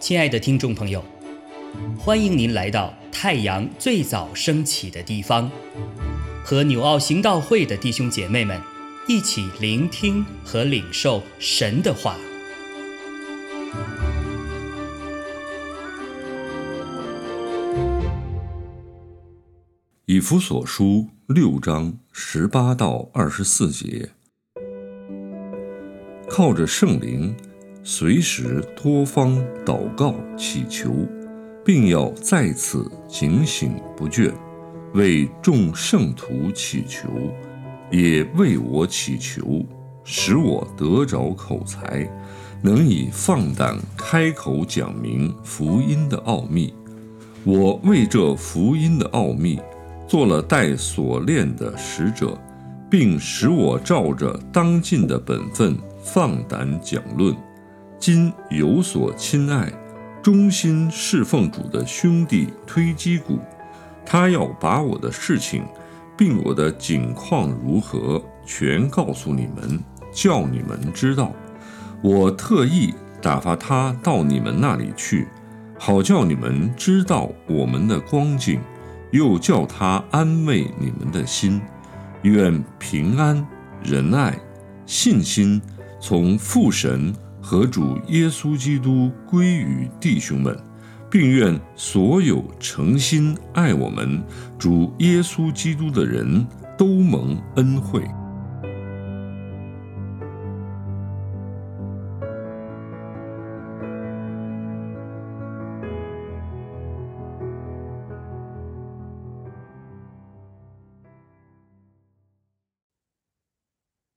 亲爱的听众朋友，欢迎您来到太阳最早升起的地方，和纽奥行道会的弟兄姐妹们一起聆听和领受神的话。以弗所书六章十八到二十四节，靠着圣灵。随时多方祷告祈求，并要在此警醒不倦，为众圣徒祈求，也为我祈求，使我得着口才，能以放胆开口讲明福音的奥秘。我为这福音的奥秘，做了带锁链的使者，并使我照着当尽的本分放胆讲论。今有所亲爱、忠心侍奉主的兄弟推基谷，他要把我的事情，并我的景况如何，全告诉你们，叫你们知道。我特意打发他到你们那里去，好叫你们知道我们的光景，又叫他安慰你们的心。愿平安、仁爱、信心从父神。和主耶稣基督归于弟兄们，并愿所有诚心爱我们主耶稣基督的人都蒙恩惠。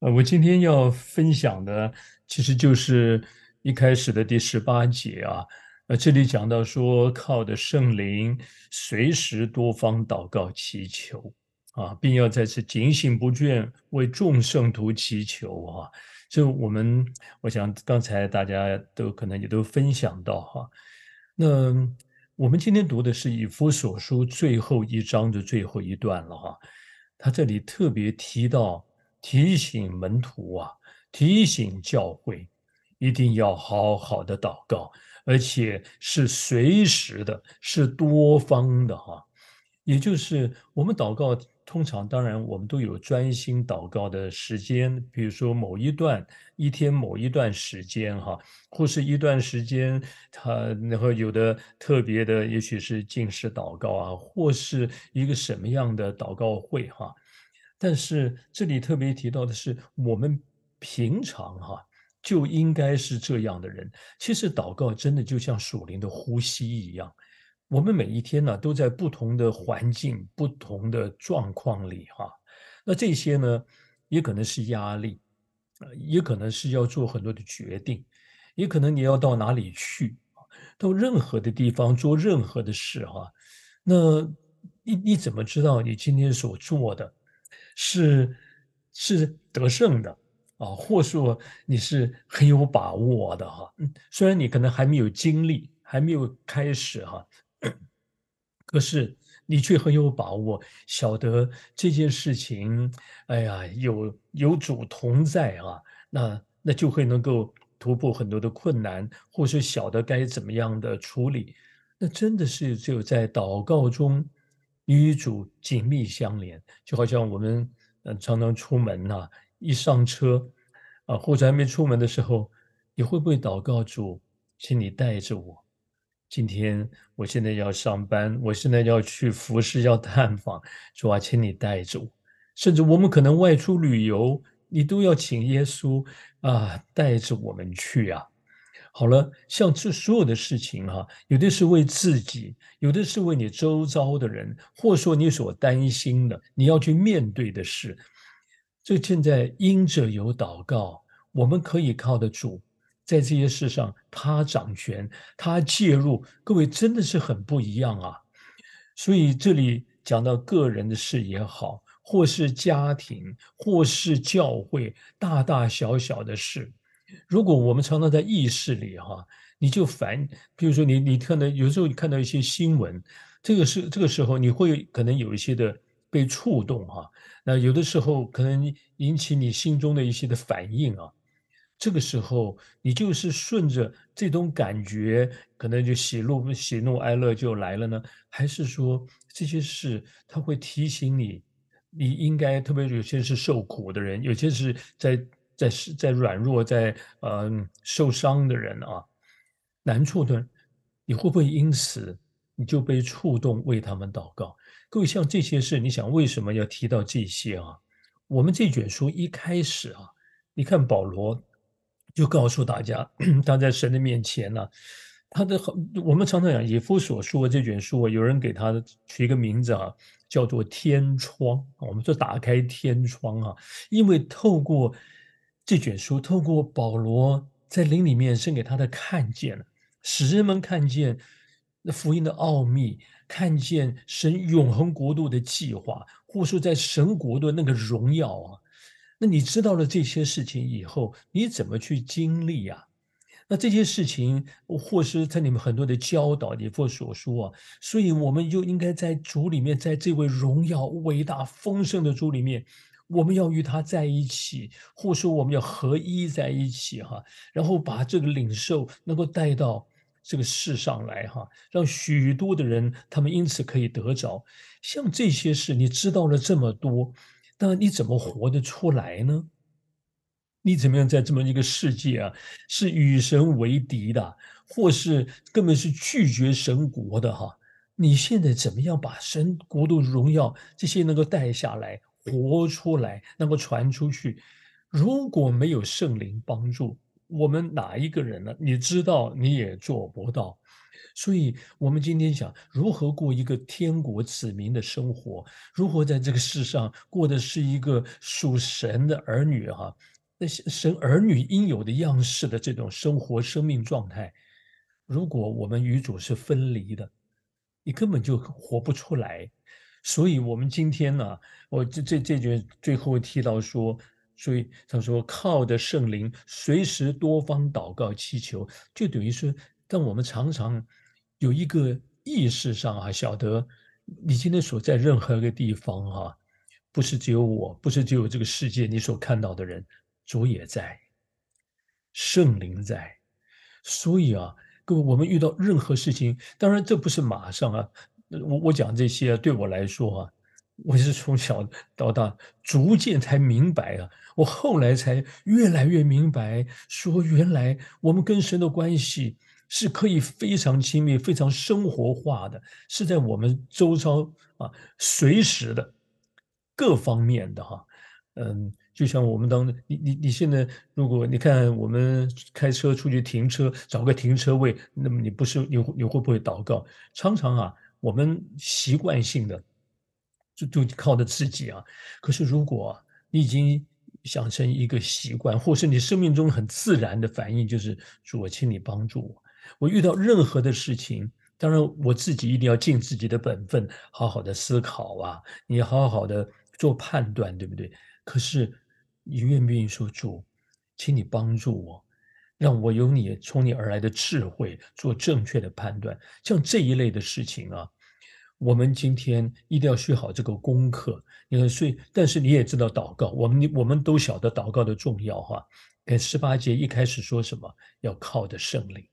呃，我今天要分享的。其实就是一开始的第十八节啊，呃，这里讲到说，靠的圣灵，随时多方祷告祈求啊，并要在此警醒不倦，为众圣徒祈求啊。就我们，我想刚才大家都可能也都分享到哈，那我们今天读的是以弗所书最后一章的最后一段了哈，他这里特别提到提醒门徒啊。提醒教会一定要好好的祷告，而且是随时的，是多方的哈。也就是我们祷告，通常当然我们都有专心祷告的时间，比如说某一段一天某一段时间哈，或是一段时间，他然后有的特别的，也许是进食祷告啊，或是一个什么样的祷告会哈。但是这里特别提到的是我们。平常哈就应该是这样的人。其实祷告真的就像属灵的呼吸一样，我们每一天呢都在不同的环境、不同的状况里哈。那这些呢也可能是压力，也可能是要做很多的决定，也可能你要到哪里去到任何的地方做任何的事哈。那你你怎么知道你今天所做的是是得胜的？啊，或说你是很有把握的哈，嗯，虽然你可能还没有经历，还没有开始哈，可是你却很有把握，晓得这件事情，哎呀，有有主同在啊，那那就会能够突破很多的困难，或是晓得该怎么样的处理，那真的是只有在祷告中与主紧密相连，就好像我们嗯常常出门呐。一上车，啊，或者还没出门的时候，你会不会祷告主，请你带着我？今天我现在要上班，我现在要去服侍，要探访，主啊，请你带着我。甚至我们可能外出旅游，你都要请耶稣啊带着我们去啊。好了，像这所有的事情哈，有的是为自己，有的是为你周遭的人，或说你所担心的，你要去面对的事。这现在因着有祷告，我们可以靠得住，在这些事上他掌权，他介入，各位真的是很不一样啊。所以这里讲到个人的事也好，或是家庭，或是教会，大大小小的事，如果我们常常在意识里哈，你就烦，比如说你你看到有时候你看到一些新闻，这个是这个时候你会可能有一些的被触动哈。那有的时候可能引起你心中的一些的反应啊，这个时候，你就是顺着这种感觉，可能就喜怒喜怒哀乐就来了呢？还是说这些事他会提醒你，你应该特别有些是受苦的人，有些是在在在软弱在嗯受伤的人啊，难处的，你会不会因此你就被触动为他们祷告？各位，像这些事，你想为什么要提到这些啊？我们这卷书一开始啊，你看保罗。就告诉大家，他在神的面前呢，他的我们常常讲以夫所说这卷书啊，有人给他取一个名字啊，叫做天窗。我们说打开天窗啊，因为透过这卷书，透过保罗在灵里面生给他的看见了，使人们看见那福音的奥秘，看见神永恒国度的计划，或说在神国的那个荣耀啊。那你知道了这些事情以后，你怎么去经历呀？那这些事情，或是在你们很多的教导，你或所说啊，所以我们就应该在主里面，在这位荣耀伟大丰盛的主里面，我们要与他在一起，或说我们要合一在一起哈，然后把这个领受能够带到这个世上来哈，让许多的人他们因此可以得着。像这些事，你知道了这么多。那你怎么活得出来呢？你怎么样在这么一个世界啊，是与神为敌的，或是根本是拒绝神国的哈？你现在怎么样把神国度荣耀这些能够带下来、活出来，能够传出去？如果没有圣灵帮助，我们哪一个人呢？你知道你也做不到。所以，我们今天想如何过一个天国子民的生活，如何在这个世上过的是一个属神的儿女哈，那些神儿女应有的样式的这种生活生命状态。如果我们与主是分离的，你根本就活不出来。所以，我们今天呢，我这这这句最后提到说，所以他说靠的圣灵，随时多方祷告祈求，就等于说，但我们常常。有一个意识上啊，晓得你今天所在任何一个地方哈，不是只有我，不是只有这个世界你所看到的人，主也在，圣灵在，所以啊，各位，我们遇到任何事情，当然这不是马上啊，我我讲这些对我来说啊，我是从小到大逐渐才明白啊，我后来才越来越明白，说原来我们跟神的关系。是可以非常亲密、非常生活化的，是在我们周遭啊，随时的各方面的哈，嗯，就像我们当你你你现在，如果你看我们开车出去停车，找个停车位，那么你不是你你会不会祷告？常常啊，我们习惯性的就就靠着自己啊，可是如果你已经想成一个习惯，或是你生命中很自然的反应，就是主，我请你帮助我。我遇到任何的事情，当然我自己一定要尽自己的本分，好好的思考啊，你好好的做判断，对不对？可是你愿不愿意说主，请你帮助我，让我有你从你而来的智慧，做正确的判断。像这一类的事情啊，我们今天一定要学好这个功课。你看，所以但是你也知道祷告，我们我们都晓得祷告的重要哈。看十八节一开始说什么？要靠的圣灵。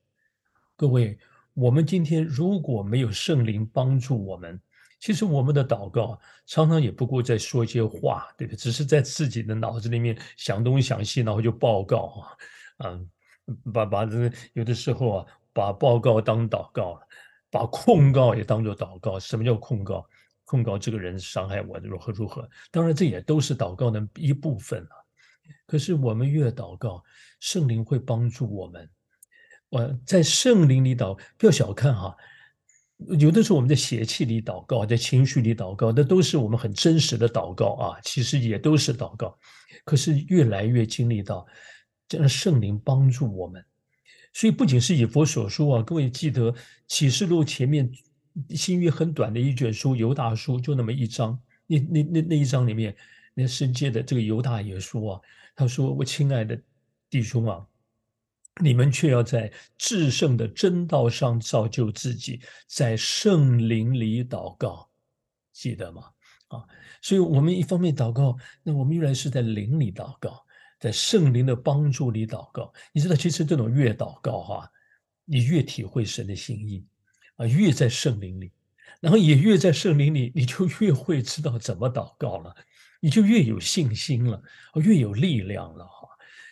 各位，我们今天如果没有圣灵帮助我们，其实我们的祷告常常也不过在说一些话，对不对？只是在自己的脑子里面想东想西，然后就报告啊，嗯，把把这有的时候啊，把报告当祷告了，把控告也当做祷告。什么叫控告？控告这个人伤害我如何如何？当然，这也都是祷告的一部分啊。可是我们越祷告，圣灵会帮助我们。我在圣灵里祷，不要小看哈，有的时候我们在邪气里祷告，在情绪里祷告，那都是我们很真实的祷告啊，其实也都是祷告。可是越来越经历到，让圣灵帮助我们，所以不仅是以佛所说啊，各位记得启示录前面新约很短的一卷书，犹大书就那么一章，那那那那一章里面，那圣界的这个犹大也说啊，他说：“我亲爱的弟兄啊。”你们却要在至圣的真道上造就自己，在圣灵里祷告，记得吗？啊，所以我们一方面祷告，那我们依然是在灵里祷告，在圣灵的帮助里祷告。你知道，其实这种越祷告哈，你越体会神的心意啊，越在圣灵里，然后也越在圣灵里，你就越会知道怎么祷告了，你就越有信心了，越有力量了哈。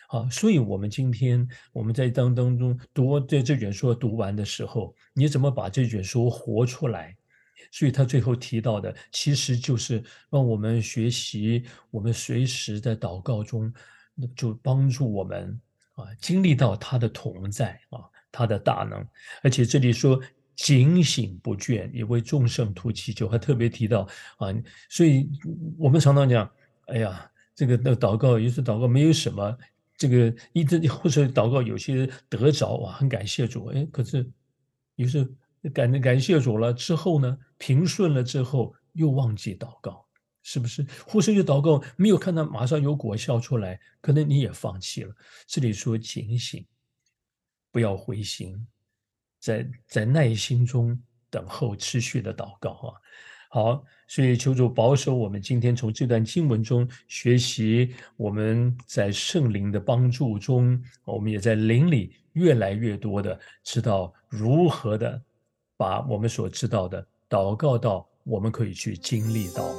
好，所以我们今天我们在当当中读这这卷书读完的时候，你怎么把这卷书活出来？所以他最后提到的，其实就是让我们学习，我们随时在祷告中，就帮助我们啊，经历到他的同在啊，他的大能。而且这里说警醒不倦，也为众圣徒祈求，还特别提到啊，所以我们常常讲，哎呀，这个那祷告，有时祷告没有什么。这个一直或者祷告有些得着哇，很感谢主哎，可是于是感感谢主了之后呢，平顺了之后又忘记祷告，是不是？呼声就祷告没有看到马上有果效出来，可能你也放弃了。这里说警醒，不要灰心，在在耐心中等候，持续的祷告啊。好，所以求主保守我们。今天从这段经文中学习，我们在圣灵的帮助中，我们也在灵里越来越多的知道如何的把我们所知道的祷告到我们可以去经历到。